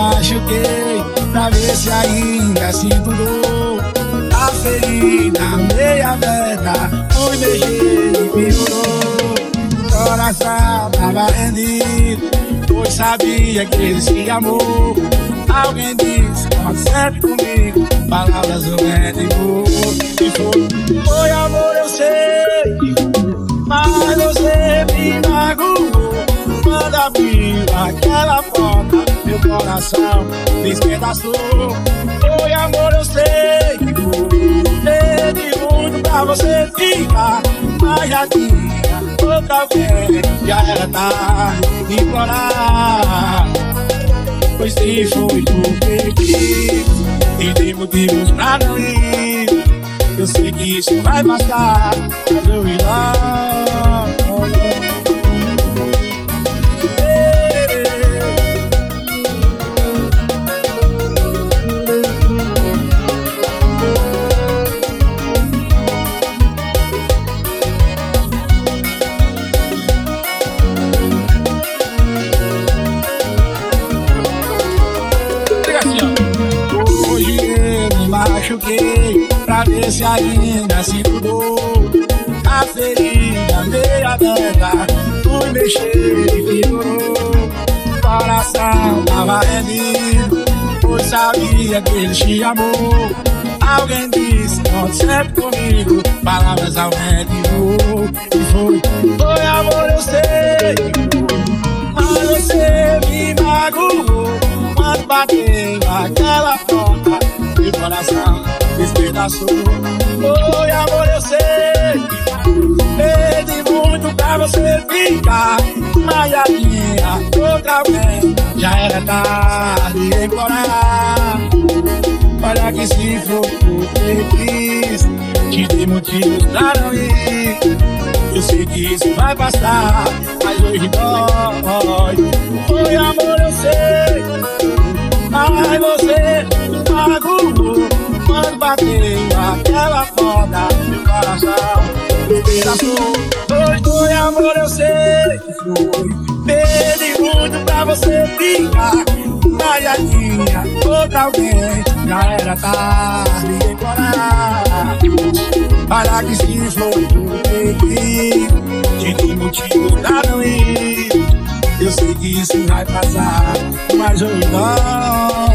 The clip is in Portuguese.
machuquei Pra ver se ainda sinto dor. A ferida meia aberta Fui mexer e piorou Coração tava rendido Pois sabia que se amou Alguém disse, conte sempre comigo Palavras eu digo E foi, foi amor eu sei Mas você me magoou. Quando abriu aquela porta Meu coração despedaçou. Foi amor eu sei Teve muito pra você ficar Mas já tinha outra vez Já era tarde implorar Pois se porque quis E tem motivos pra não ir. Eu sei que isso vai passar Mas eu ir lá machuquei Pra ver se ainda se mudou. A ferida meia aberta Fui mexer e piorou Coração tava rendido Pois sabia que ele te amou. Alguém disse, conte sempre comigo Palavras ao vento E foi, foi amor eu sei coração despedaçou Foi amor eu sei. Pedi muito pra você ficar. Mas a minha outra vez. Já era tarde implorar Olha que se for quis Te dei motivos pra não ir. Eu sei que isso vai passar Mas hoje dói. Foi amor eu sei. Mas você magoou Bateu aquela foda Meu coração. Despedaçou Foi, foi amor eu sei Foi. Pedi muito pra você ficar Mas já tinha outra alguém Já era tarde implorar Para que se foi porque quis Te dei motivo pra não ir? Eu sei que isso vai passar Mas eu não